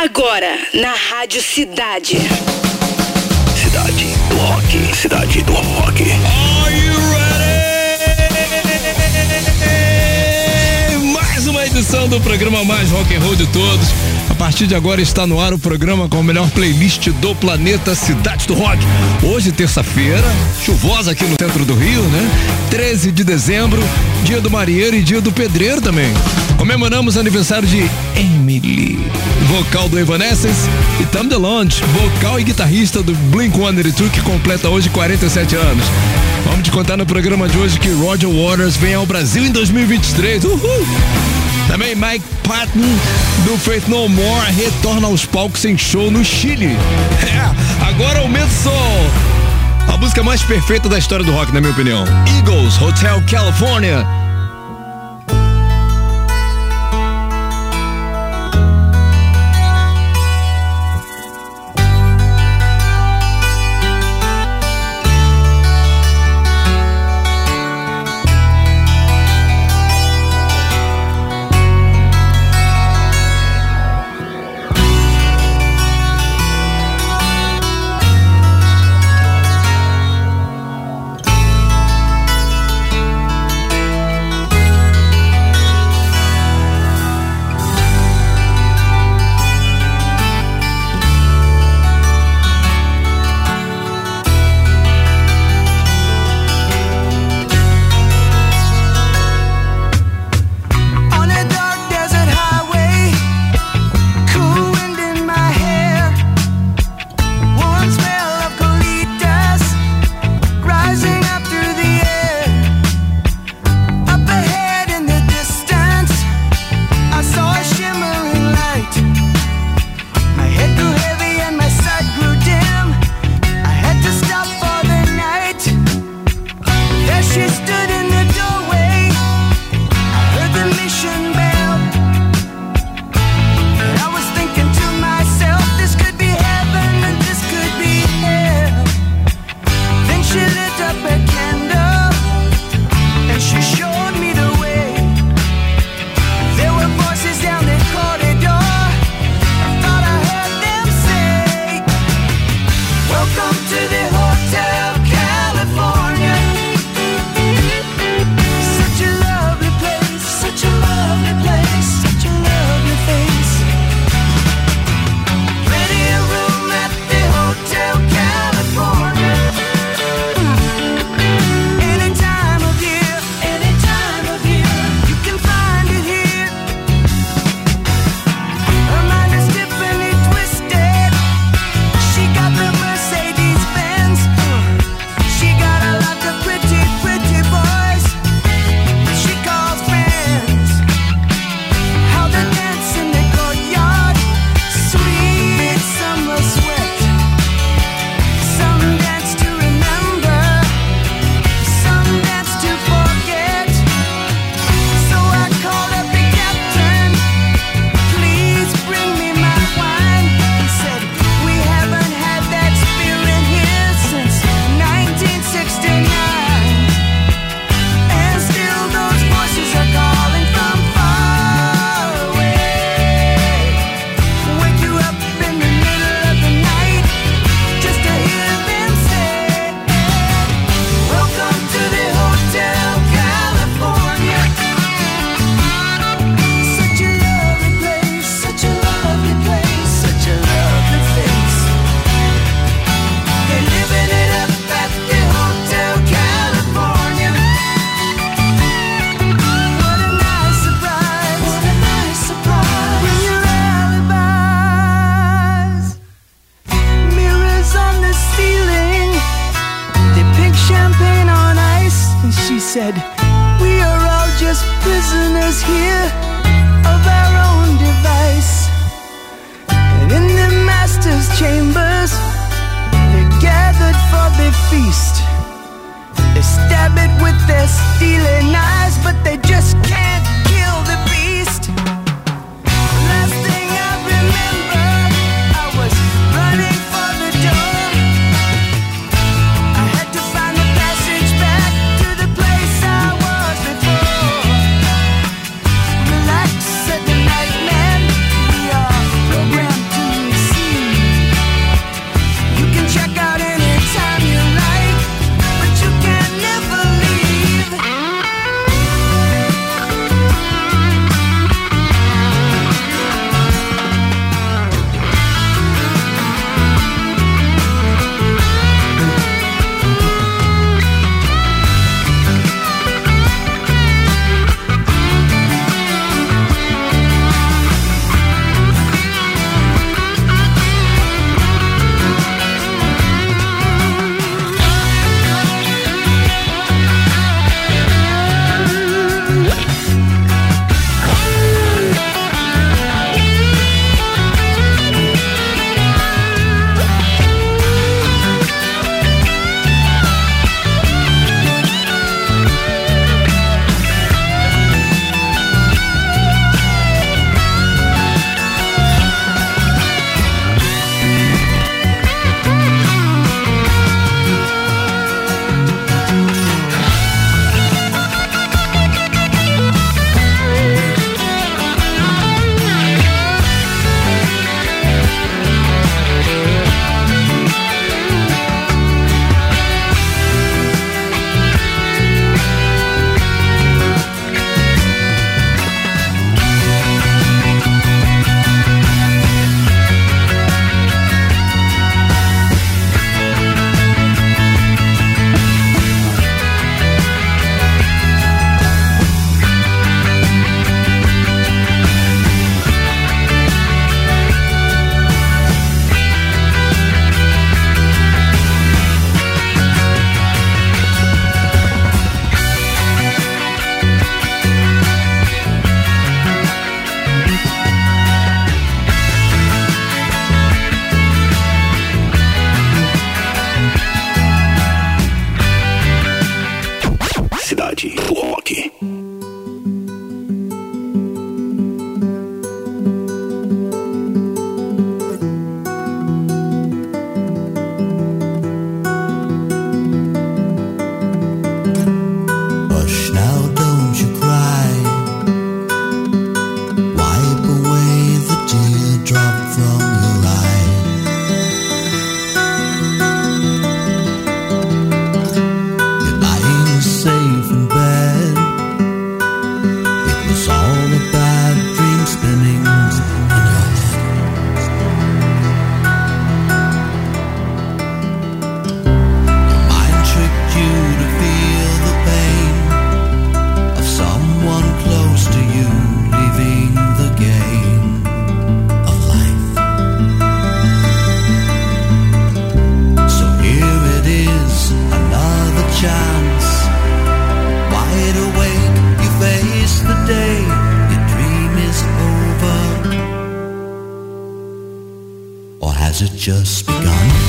Agora, na Rádio Cidade. Cidade do Rock. Cidade do Rock. Are you ready? Mais uma edição do programa mais rock and roll de todos partir de agora está no ar o programa com a melhor playlist do planeta Cidade do Rock. Hoje, terça-feira, chuvosa aqui no centro do Rio, né? 13 de dezembro, dia do marinheiro e dia do pedreiro também. Comemoramos aniversário de Emily, vocal do Evanescence, e Tom DeLonge, vocal e guitarrista do Blink-182, que completa hoje 47 anos. Vamos te contar no programa de hoje que Roger Waters vem ao Brasil em 2023. Uhul! Também Mike Patton, do Faith No More, retorna aos palcos em show no Chile. É, agora aumentou! A música mais perfeita da história do rock, na minha opinião. Eagles, Hotel California. Has it just begun?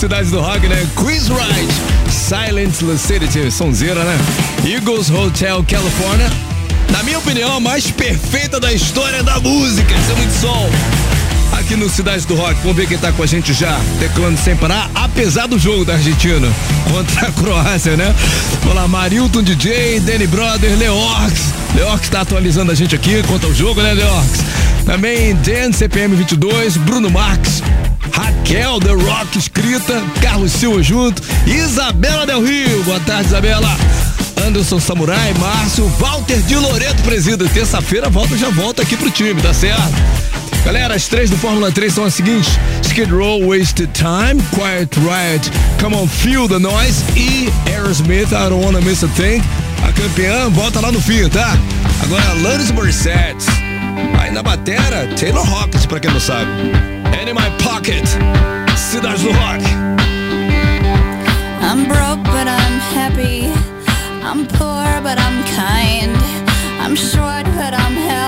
Cidade do Rock, né? Quiz Ride, Silent Lucidity, sonzeira, né? Eagles Hotel California, na minha opinião, a mais perfeita da história da música. Isso é muito sol. Aqui no Cidade do Rock, vamos ver quem tá com a gente já, teclando sem parar, apesar do jogo da Argentina contra a Croácia, né? Vamos lá, Marilton DJ, Danny Brother, Leox. Leox tá atualizando a gente aqui quanto ao jogo, né, Leox? Também Dan CPM 22, Bruno Marques, Raquel The Rock Mesquita, Carlos Silva junto, Isabela Del Rio. Boa tarde, Isabela. Anderson Samurai, Márcio, Walter de Loreto presida. Terça-feira volta, já volta aqui pro time, tá certo? Galera, as três do Fórmula 3 são as seguintes: Skid Row, Wasted Time, Quiet Riot, Come on Feel the Noise e Aerosmith, I Don't Wanna Miss a Thing. A campeã volta lá no fim, tá? Agora, Landis Morissette. Aí na batera, Taylor Hawkins, pra quem não sabe. And in my pocket. Cidade do Rock. I'm broke, but I'm happy. I'm poor, but I'm kind. I'm short, but I'm happy.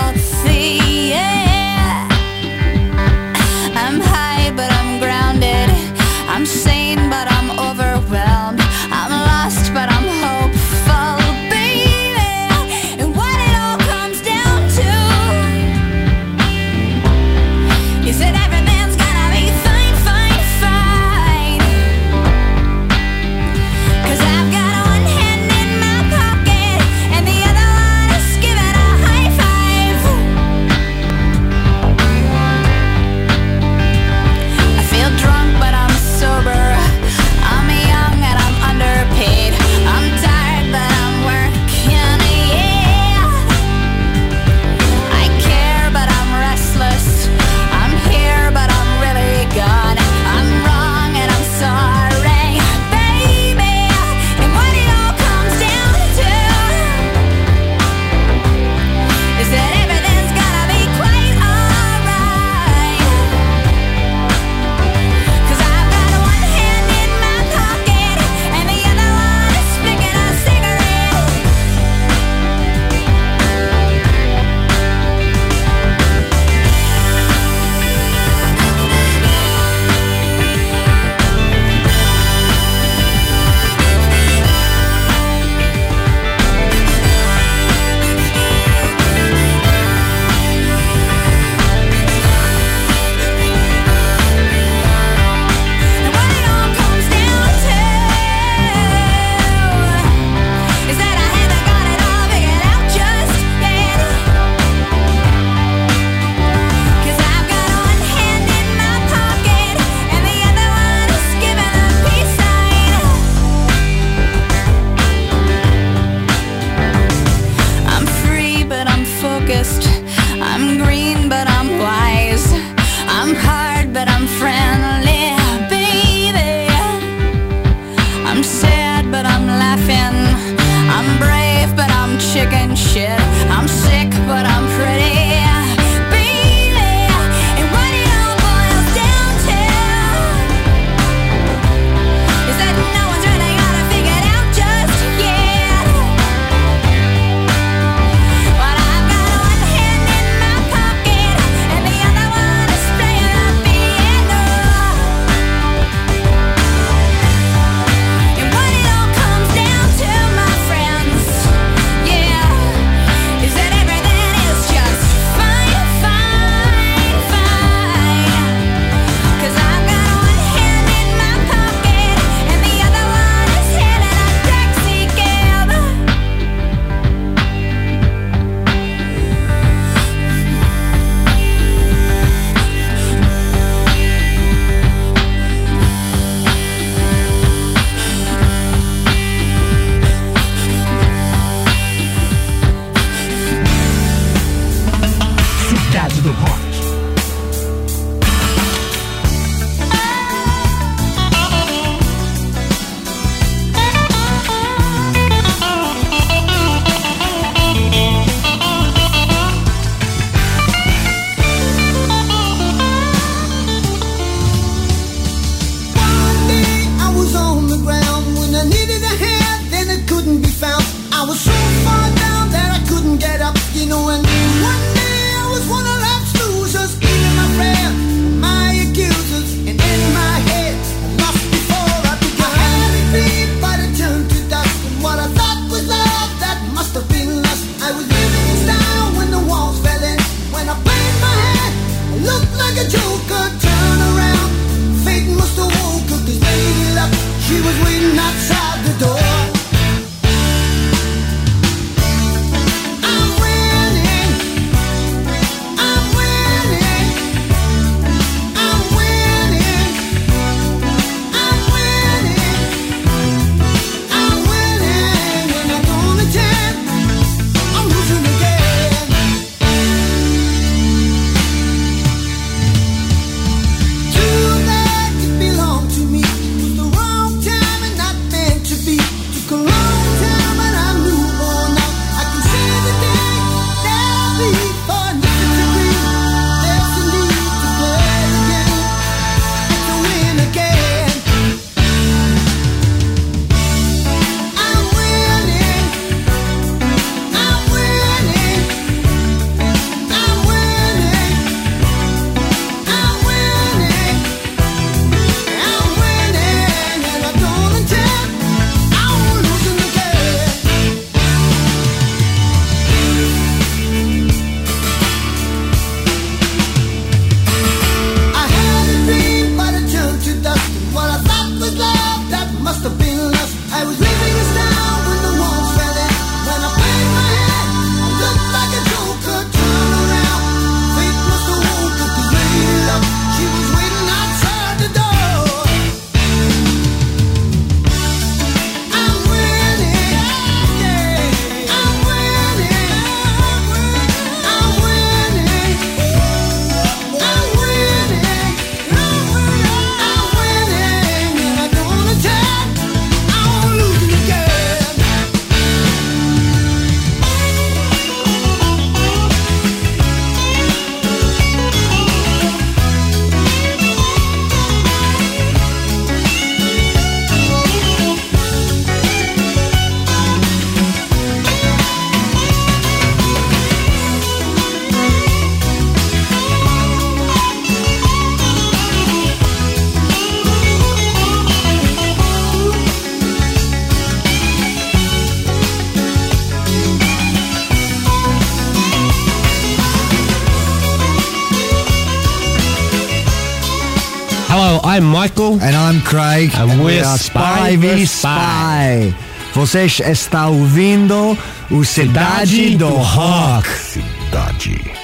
I'm Michael. And I'm Craig. And we're we are Spy v vs. Spy. Você está ouvindo o Cidade do Rock. Cidade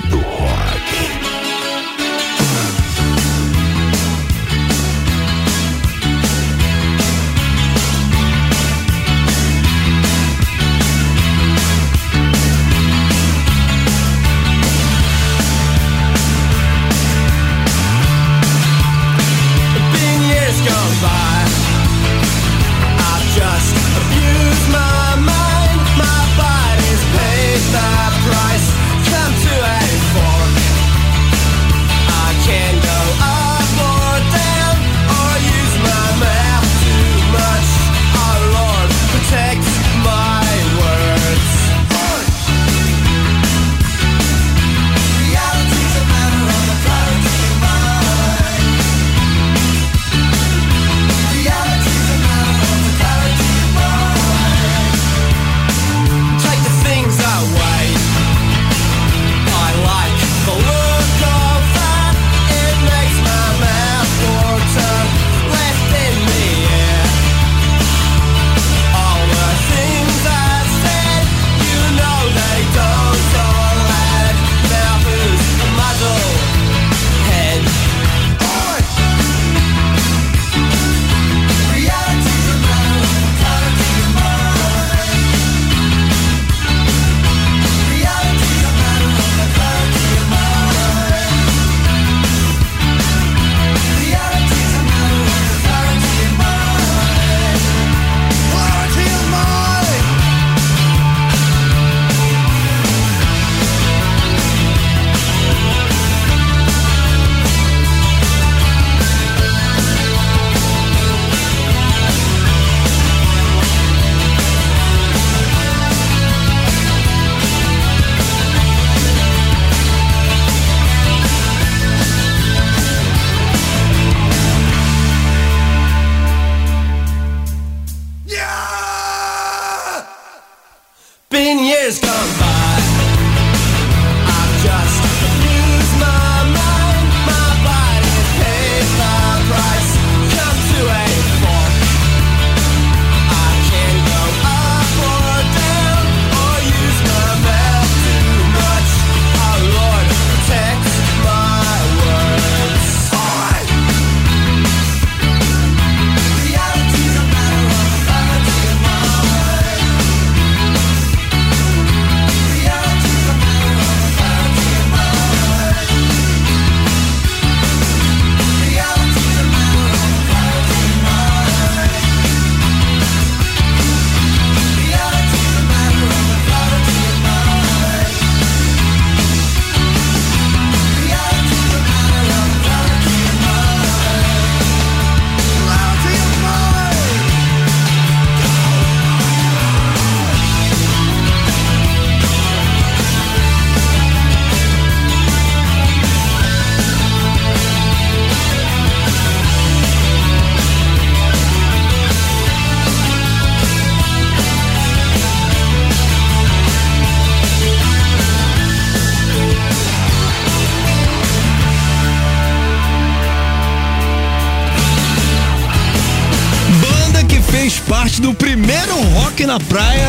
na praia,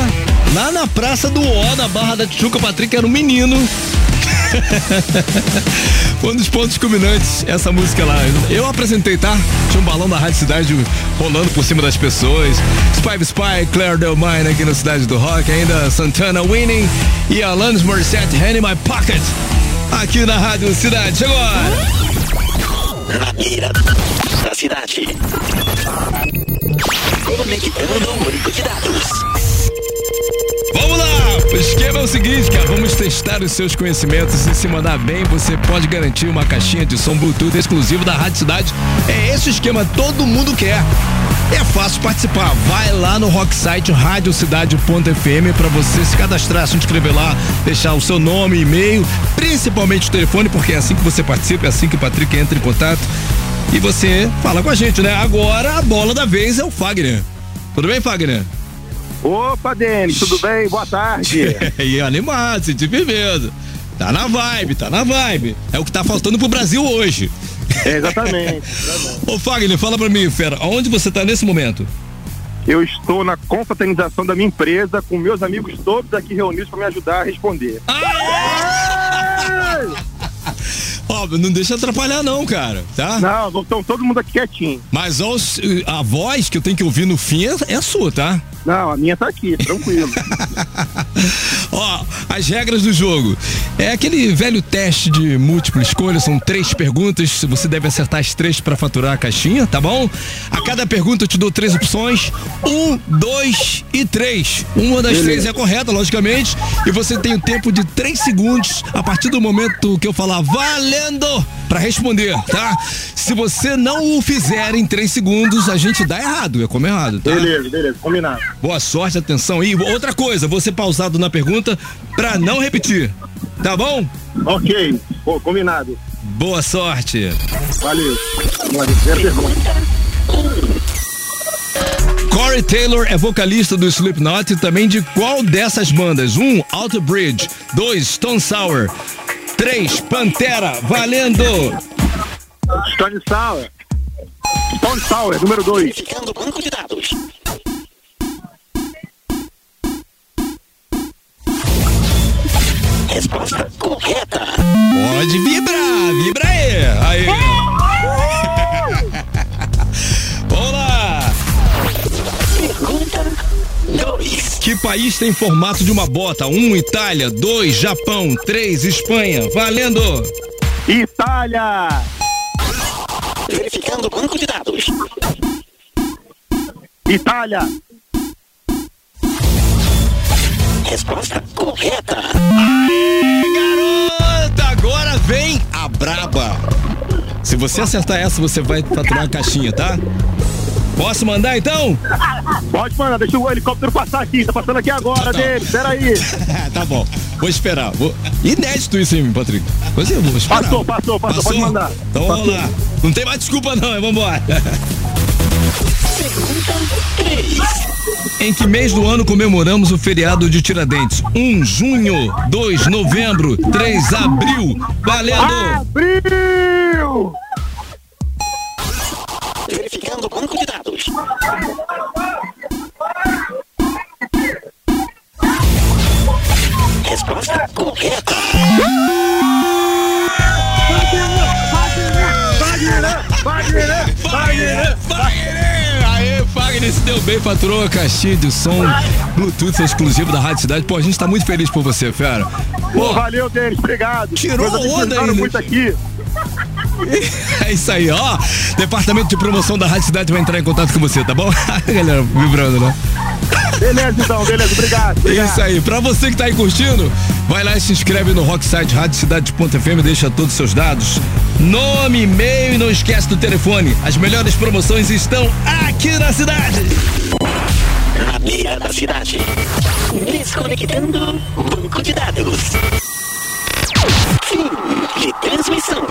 lá na Praça do O, na Barra da Tijuca. Patrick era um menino. Foi um dos pontos culminantes essa música lá. Eu apresentei, tá? Tinha um balão da Rádio Cidade rolando por cima das pessoas. Spy Spy, Claire Del Mine aqui na Cidade do Rock. Ainda Santana Winning e Alanis Morissette, Hand in My Pocket. Aqui na Rádio Cidade. Chegou a hora. Na mira da cidade. Conectando o banco de dados. Vamos lá! O esquema é o seguinte, cara. Vamos testar os seus conhecimentos e se mandar bem, você pode garantir uma caixinha de som Bluetooth exclusivo da Rádio Cidade. É esse o esquema, todo mundo quer. É fácil participar. Vai lá no rock site radiocidade.fm para você se cadastrar, se inscrever lá, deixar o seu nome, e-mail, principalmente o telefone, porque é assim que você participa, é assim que o Patrick entra em contato. E você fala com a gente, né? Agora a bola da vez é o Fagner. Tudo bem, Fagner? Opa, Denis, tudo bem? Boa tarde. e animado, senti firmeza. Tá na vibe, tá na vibe. É o que tá faltando pro Brasil hoje. É, exatamente. Ô Fagner, fala pra mim, fera, aonde você tá nesse momento? Eu estou na confraternização da minha empresa com meus amigos todos aqui reunidos para me ajudar a responder. Ó, não deixa atrapalhar não, cara, tá? Não, estão todo mundo aqui quietinho. Mas aos- a voz que eu tenho que ouvir no fim é, é a sua, tá? Não, a minha tá aqui, tranquilo. Ó, as regras do jogo. É aquele velho teste de múltipla escolha, são três perguntas, você deve acertar as três pra faturar a caixinha, tá bom? A cada pergunta eu te dou três opções, um, dois e três. Uma das três é correta, logicamente, e você tem o tempo de três segundos a partir do momento que eu falar valendo pra responder, tá? Se você não o fizer em três segundos, a gente dá errado, eu como errado, tá? beleza, beleza, combinado. Boa sorte, atenção. E outra coisa, você pausado na pergunta pra não repetir. Tá bom? Ok, pô, combinado. Boa sorte. Valeu. Corey Taylor é vocalista do Slipknot e também de qual dessas bandas? 1. Um, Alter Bridge. 2. Stone Sour. 3. Pantera. Valendo! Stone Sour. Stone Sour, número 2. Verificando banco de dados. Resposta correta. Pode vibrar, vibra aí. Aí. Vamos lá. Pergunta 2. Que país tem formato de uma bota? 1. Um, Itália. 2. Japão. 3. Espanha. Valendo! Itália. Verificando o banco de dados. Itália. Resposta correta. Garota, agora vem a braba. Se você acertar essa, você vai faturar a caixinha, tá? Posso mandar então? Pode mandar, deixa o helicóptero passar aqui. Tá passando aqui agora, dele. Peraí. tá bom. Vou esperar. Vou... Inédito isso, hein, Patrick? Pois é, vou esperar. Passou, passou, passou, pode mandar. Então vamos Passou. lá. Não tem mais desculpa não, vamos embora. Pergunta 3. Em que mês do ano comemoramos o feriado de Tiradentes? 1. junho. 2. novembro. 3. abril. Valendo! Abril. Verificando o banco de dados. Resposta correta. Wagner, Wagner. Fagner! Aê, Fagner se deu bem, faturou a caixinha de som Bluetooth exclusivo da Rádio Cidade. Pô, a gente tá muito feliz por você, fera. Pô, valeu, Denis, obrigado. Tirou amigos onda ainda. muito aqui. É isso aí, ó. Departamento de promoção da Rádio Cidade vai entrar em contato com você, tá bom? Galera, vibrando, né? Beleza, então, beleza, obrigado. obrigado. Isso aí. Pra você que tá aí curtindo, vai lá e se inscreve no Rocksite Rádio Cidade.fm, deixa todos os seus dados, nome, e-mail e não esquece do telefone. As melhores promoções estão aqui na cidade. Na beira da cidade. Desconectando banco de dados. Fim de transmissão.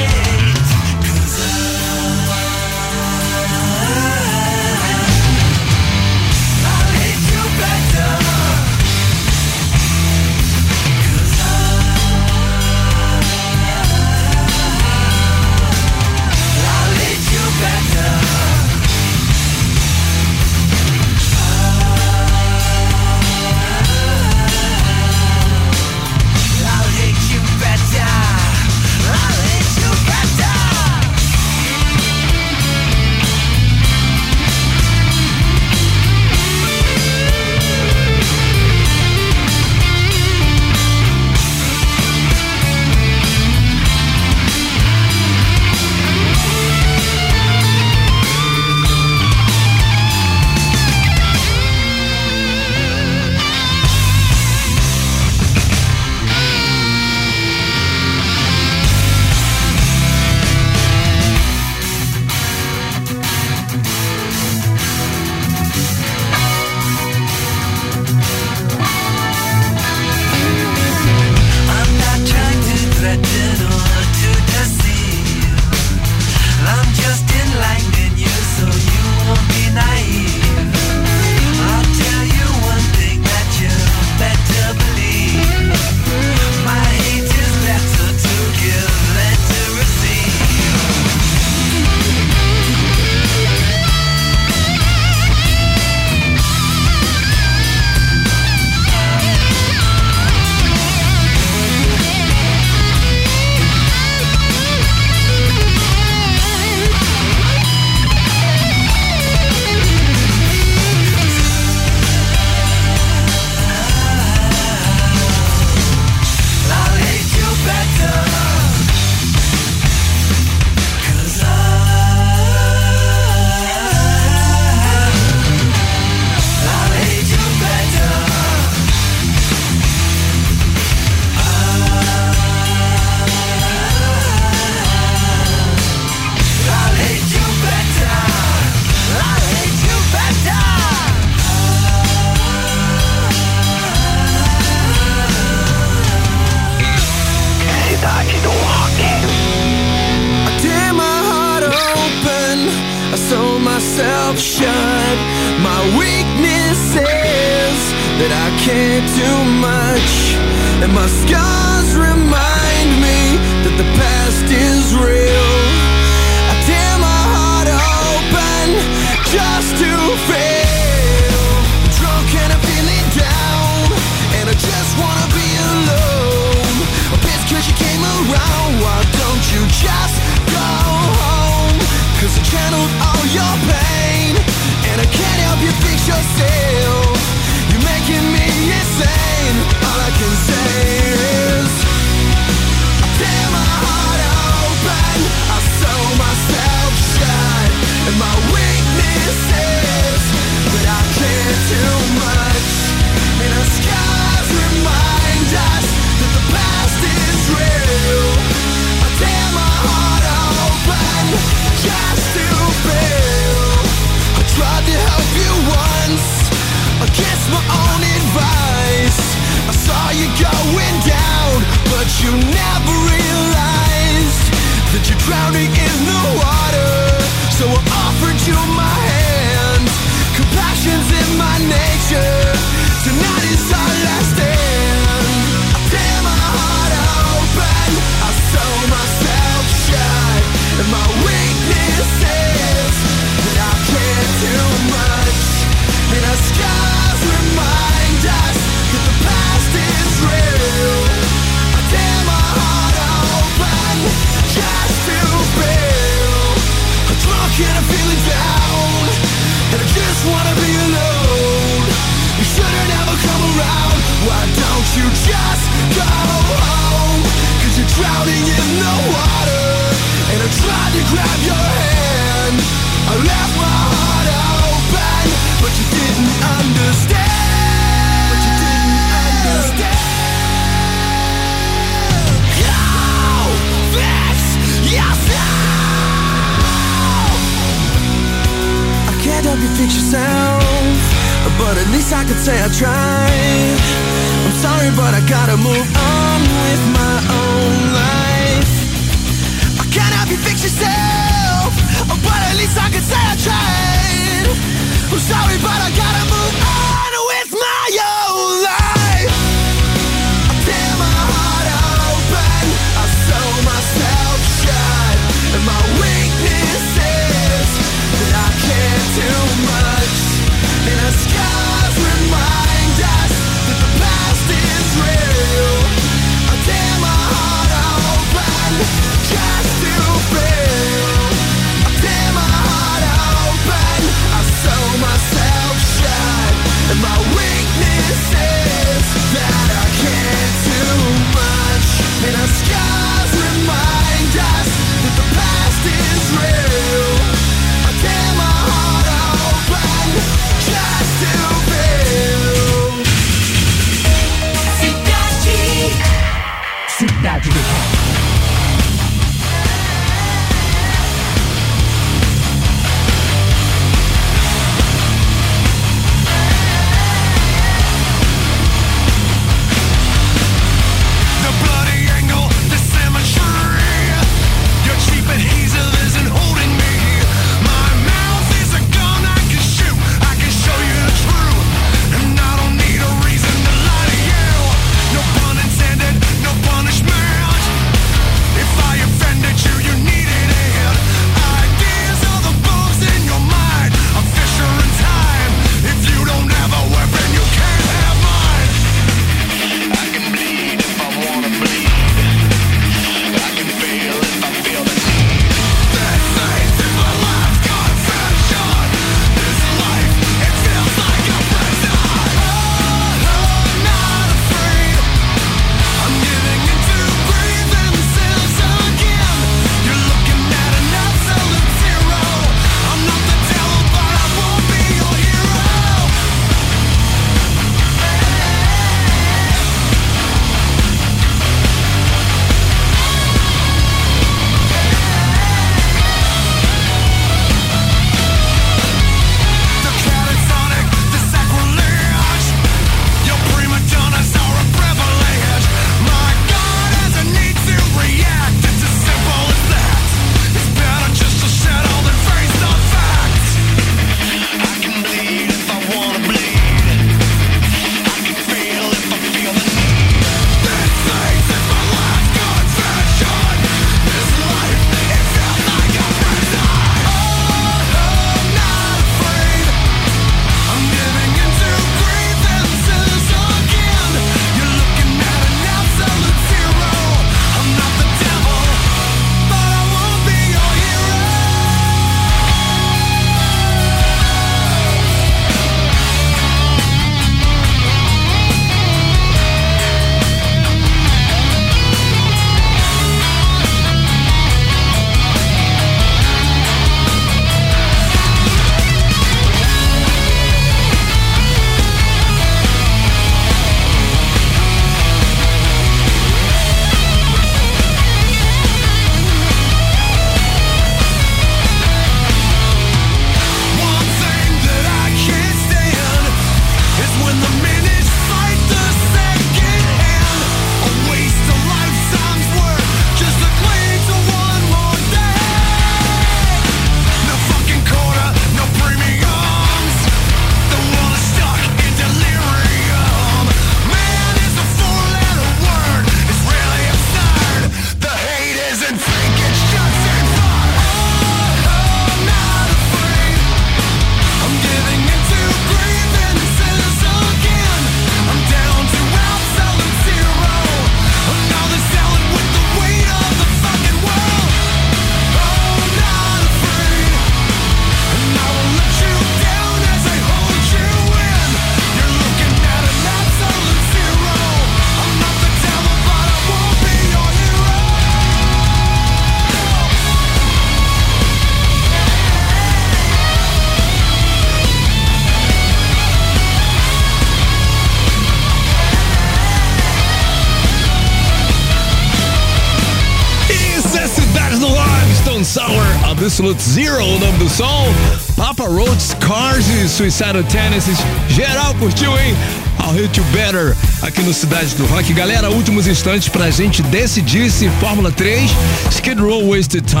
Absolute Zero, o nome do som. Papa Roach, Cars e Suicidal Tendencies. Geral curtiu, hein? I'll Hit You Better aqui no Cidade do Rock. Galera, últimos instantes pra gente decidir se Fórmula 3, Skid Row Wasted Time.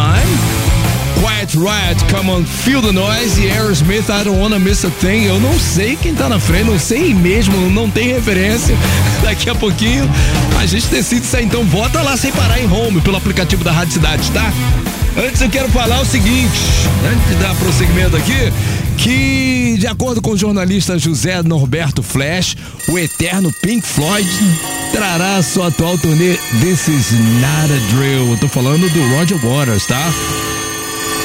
Quiet Riot, Come On, Feel the Noise e Aerosmith, I Don't Wanna Miss a Thing. Eu não sei quem tá na frente, não sei mesmo, não tem referência. Daqui a pouquinho a gente decide sair. Então vota lá sem parar em home pelo aplicativo da Rádio Cidade, tá? Antes eu quero falar o seguinte, antes de dar prosseguimento aqui, que de acordo com o jornalista José Norberto Flash, o eterno Pink Floyd trará sua atual turnê This Is Not a Drill. Eu tô falando do Roger Waters, tá?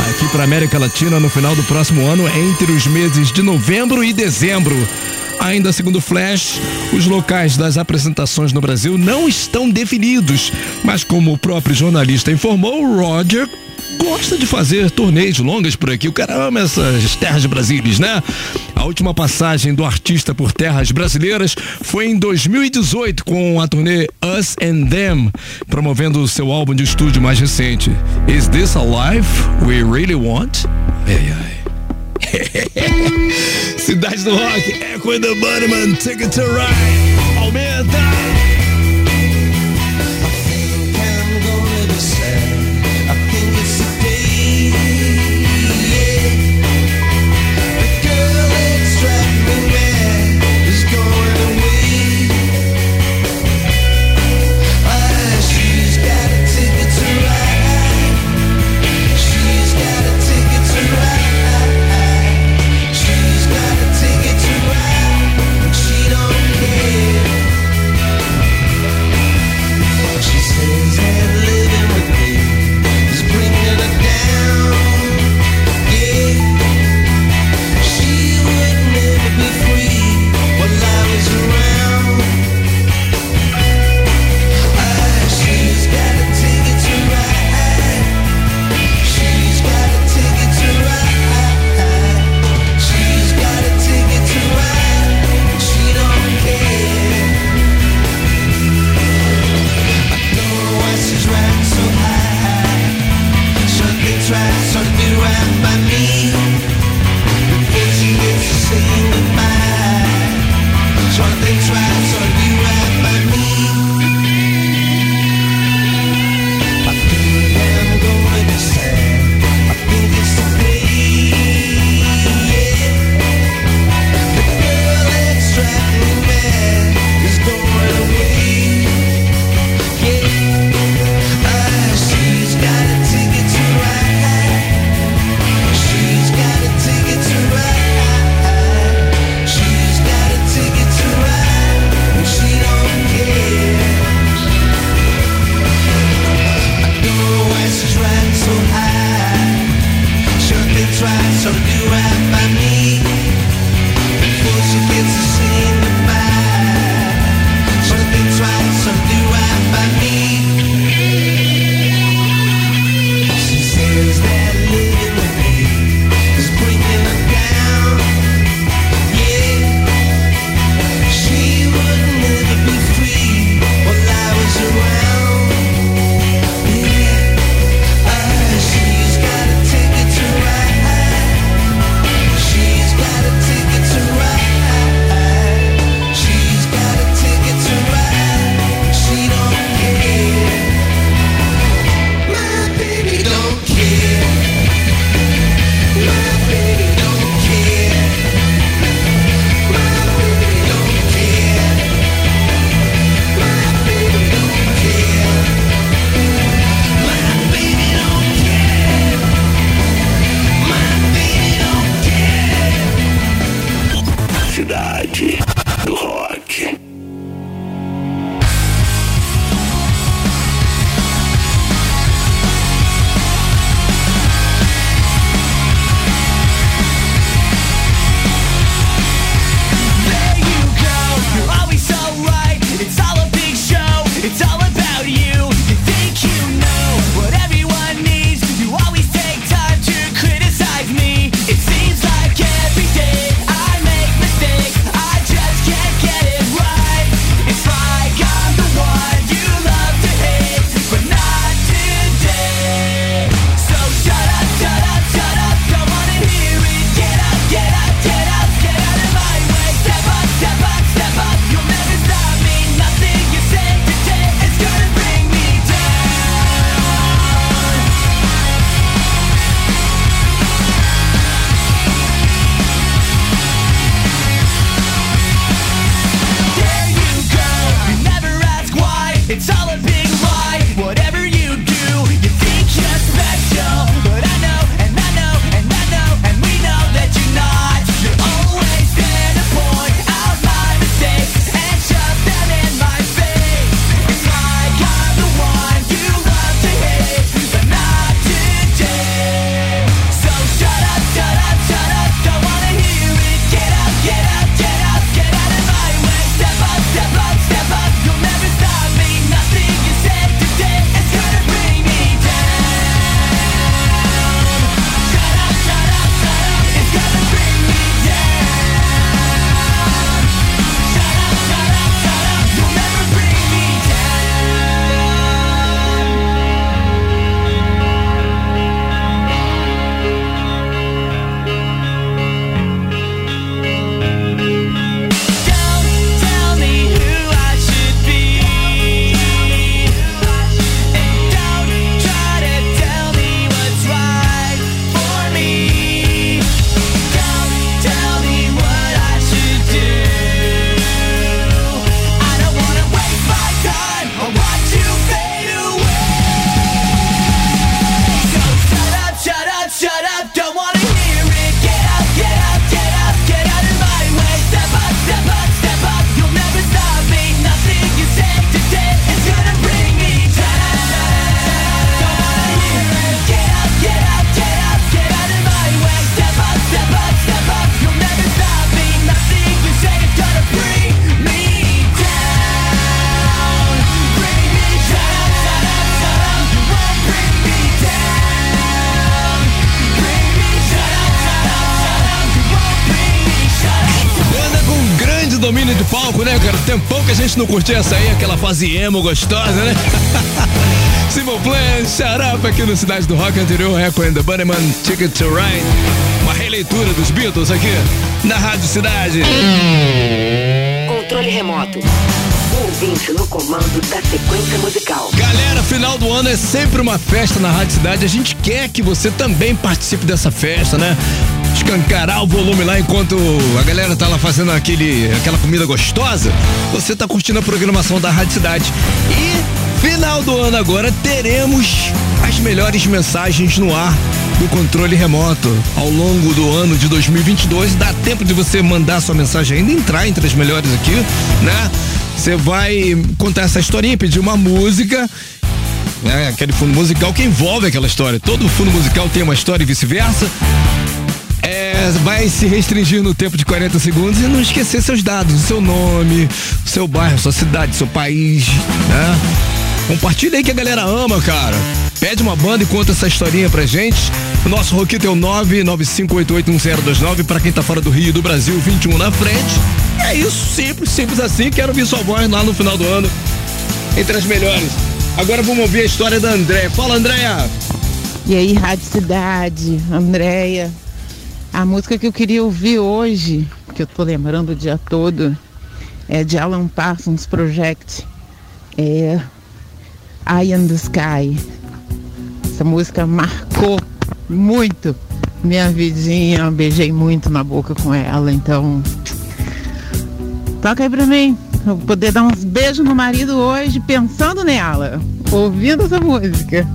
aqui para América Latina no final do próximo ano, entre os meses de novembro e dezembro. Ainda segundo Flash, os locais das apresentações no Brasil não estão definidos, mas como o próprio jornalista informou, Roger gosta de fazer turnês longas por aqui. O cara ama essas terras brasileiras, né? A última passagem do artista por terras brasileiras foi em 2018 com a turnê Us and Them, promovendo o seu álbum de estúdio mais recente. Is This a Life We Really Want? Ai, ai. Cidade do Rock, Echo and the Bunnyman, Ticket to Ride. Gente não curtia essa aí, aquela fase emo gostosa, né? Simple Plan, Xarapa aqui no Cidade do Rock anterior, Echo and the Bunnyman, Ticket to Ride. Uma releitura dos Beatles aqui na Rádio Cidade. Controle remoto. Ouvinte no comando da sequência musical. Galera, final do ano é sempre uma festa na Rádio Cidade. A gente quer que você também participe dessa festa, né? Escancarar o volume lá enquanto a galera tá lá fazendo aquele, aquela comida gostosa. Você tá curtindo a programação da Rádio Cidade. E final do ano agora teremos as melhores mensagens no ar do controle remoto ao longo do ano de 2022. Dá tempo de você mandar sua mensagem ainda, entrar entre as melhores aqui, né? Você vai contar essa historinha, pedir uma música né, aquele fundo musical que envolve aquela história. Todo fundo musical tem uma história e vice-versa. É, vai se restringir no tempo de 40 segundos e não esquecer seus dados, seu nome, seu bairro, sua cidade, seu país, né? Compartilha aí que a galera ama, cara. Pede uma banda e conta essa historinha pra gente. O nosso roquito é o 995881029 pra quem tá fora do Rio e do Brasil, 21 na frente. É isso, simples, simples assim. Quero ouvir sua voz lá no final do ano, entre as melhores. Agora vamos ouvir a história da Andréia. Fala, Andréia! E aí, Rádio Cidade, Andréia. A música que eu queria ouvir hoje, que eu tô lembrando o dia todo, é de Alan Parsons Project. É Eye in the Sky. Essa música marcou muito minha vidinha. Beijei muito na boca com ela, então. Toca aí pra mim. Eu vou poder dar uns beijos no marido hoje pensando nela, ouvindo essa música.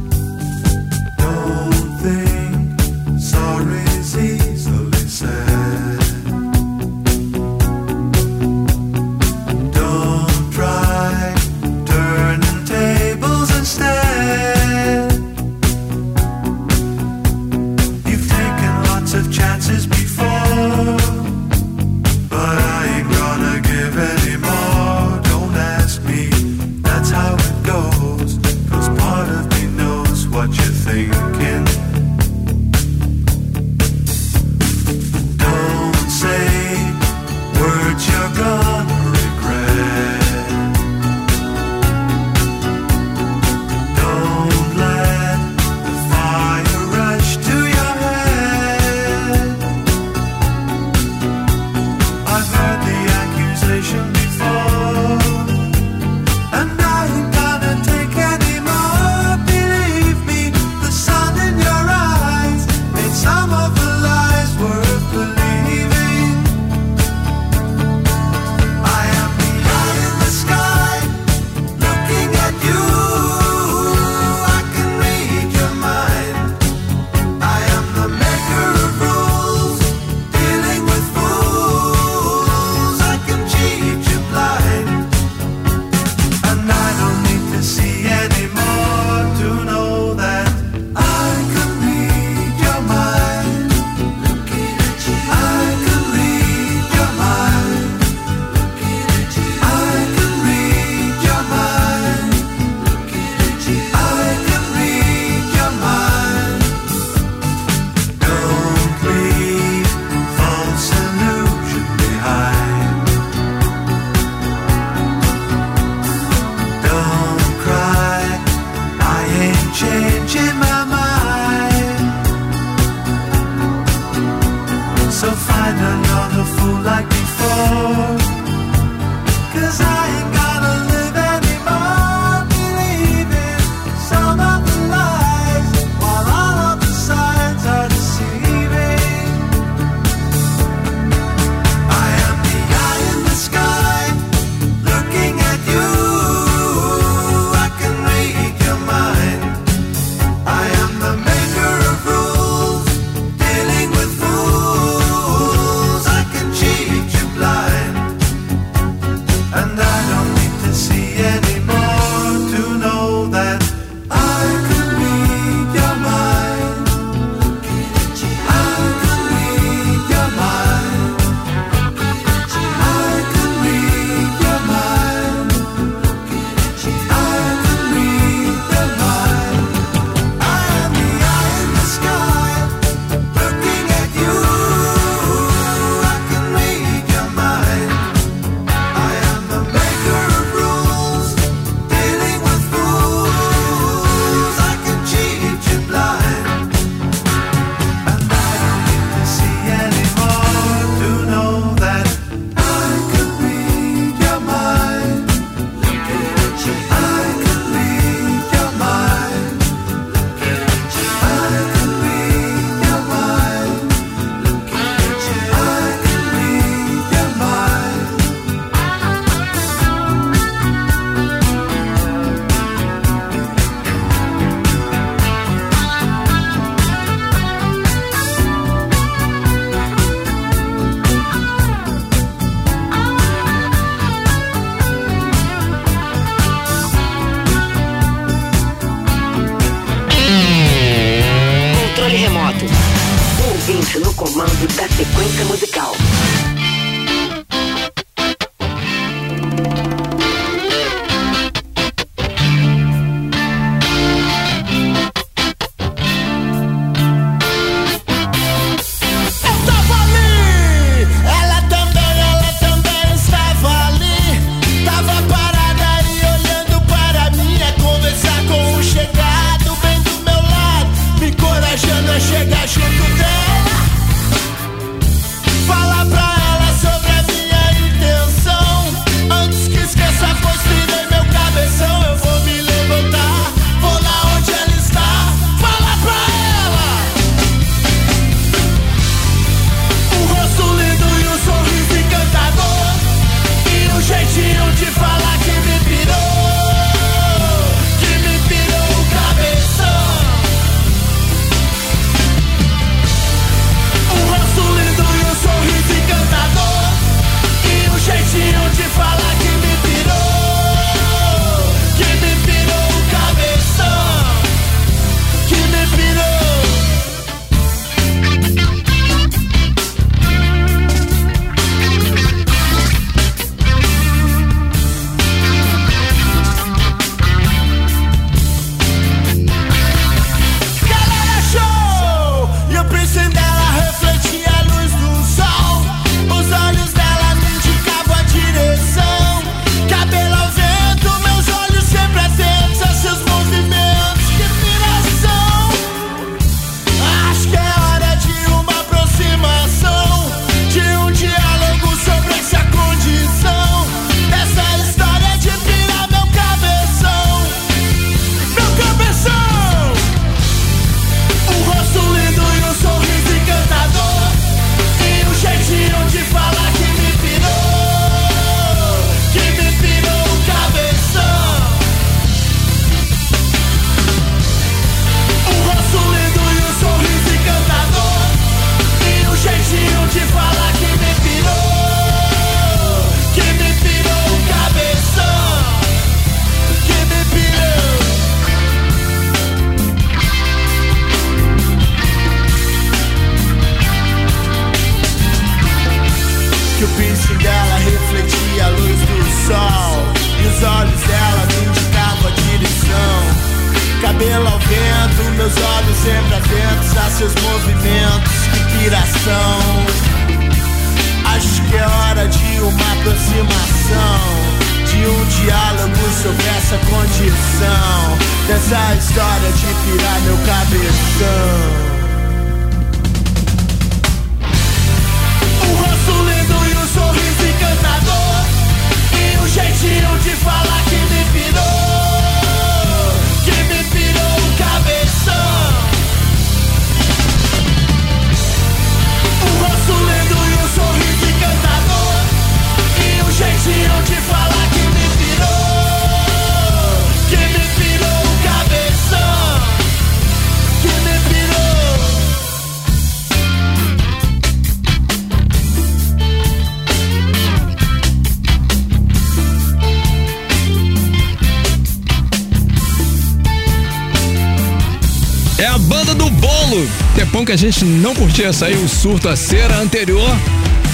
Banda do bolo. Tempão que a gente não curtia aí, o surto a cera anterior.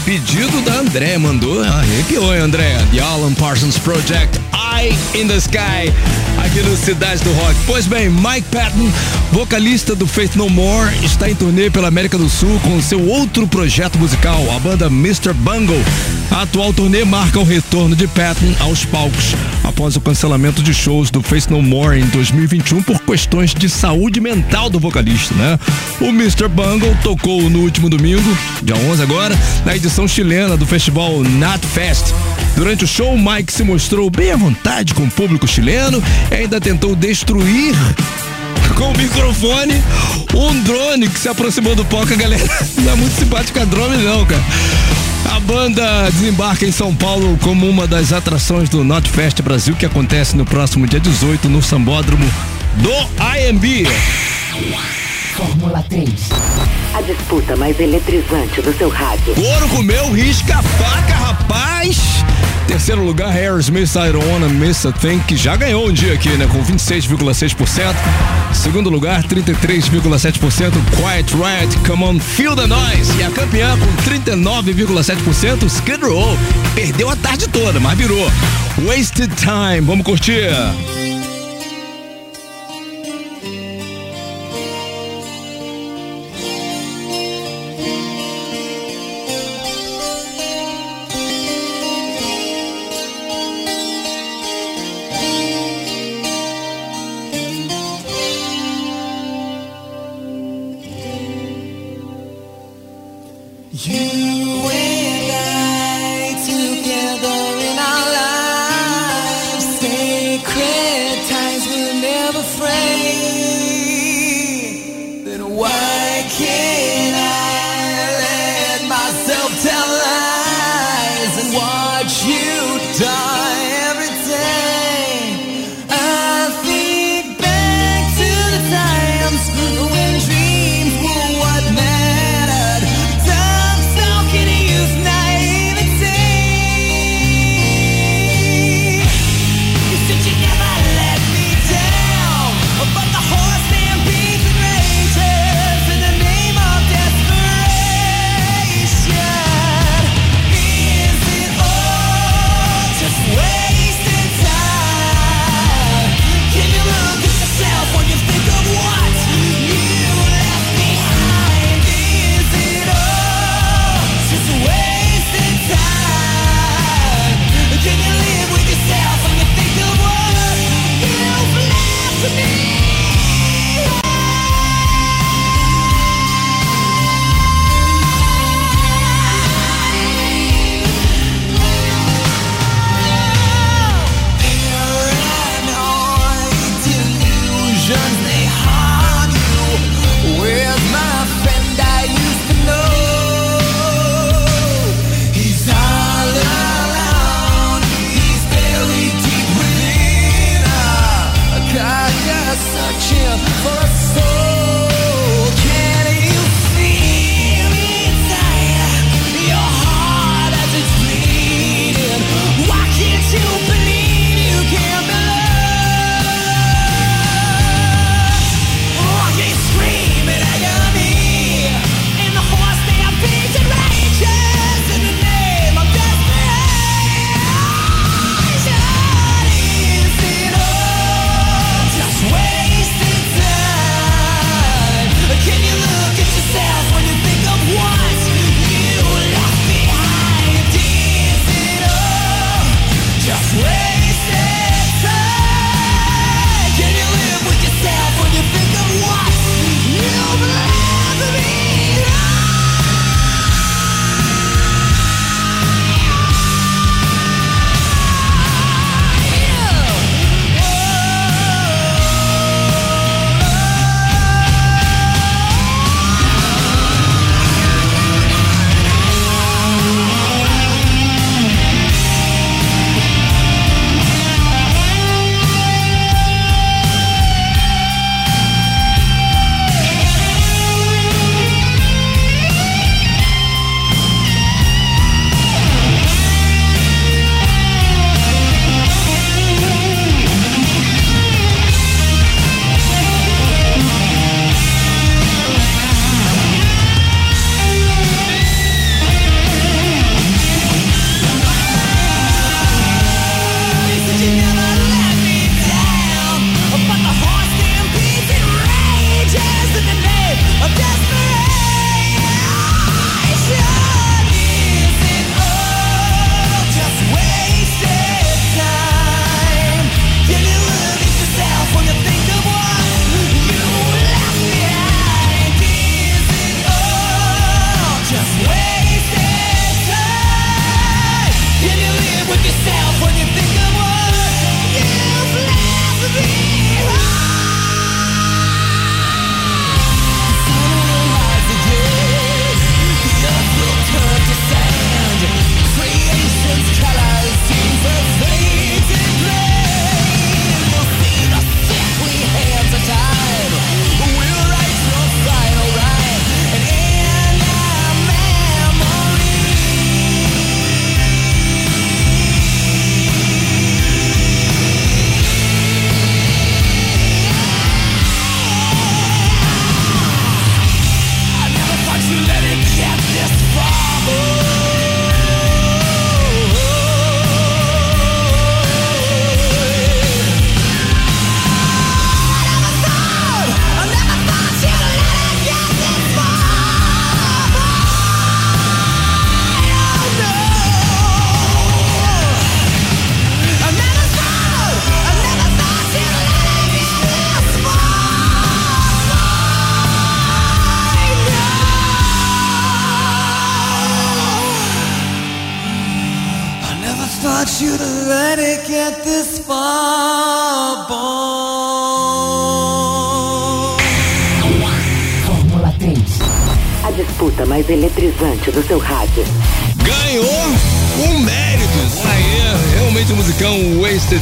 Pedido da André, mandou. Ah, arrepiou, hein, André? The Alan Parsons Project, Eye in the Sky, aqui no Cidade do Rock. Pois bem, Mike Patton, vocalista do Faith No More, está em turnê pela América do Sul com seu outro projeto musical, a banda Mr. Bungle. A atual turnê marca o retorno de Patton aos palcos após o cancelamento de shows do Faith No More em 2021 por questões de saúde mental do vocalista, né? O Mr. Bungle tocou no último domingo, dia 11 agora, na edição chilena do festival Nat Fest. Durante o show, Mike se mostrou bem à vontade com o público chileno e ainda tentou destruir com o microfone um drone que se aproximou do palco. A galera não é muito simpática a drone, não, cara. A banda desembarca em São Paulo como uma das atrações do Not Fest Brasil, que acontece no próximo dia 18 no Sambódromo do IMB. Fórmula 3. A disputa mais eletrizante do seu rádio. Ouro comeu, risca a faca, rapaz! Terceiro lugar, Harris Miss Irona Missa Think, que já ganhou um dia aqui, né? Com 26,6%. Segundo lugar, 33,7%. Quiet Riot, Come On, Feel the Noise. E a campeã com 39,7%, Skid Row. Perdeu a tarde toda, mas virou. Wasted Time, vamos curtir. You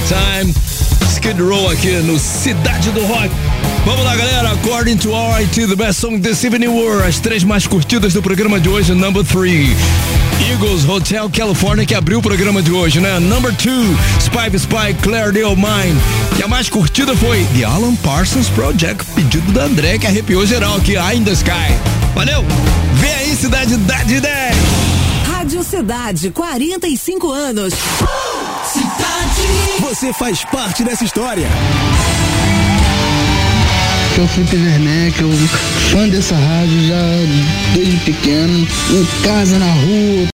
Time. Skid Row aqui no Cidade do Rock. Vamos lá, galera. According to RIT, the best song this evening were as três mais curtidas do programa de hoje, number three. Eagles Hotel California, que abriu o programa de hoje, né? Number two, Spy Spy, Claire Dale Mine. E a mais curtida foi The Alan Parsons Project, pedido da André, que arrepiou geral aqui, Eye in the Sky. Valeu! Vem aí, Cidade da de 10. Rádio Cidade, 45 anos. Você faz parte dessa história. que é o Felipe Werneck, eu fã dessa rádio já desde pequeno, em casa, na rua,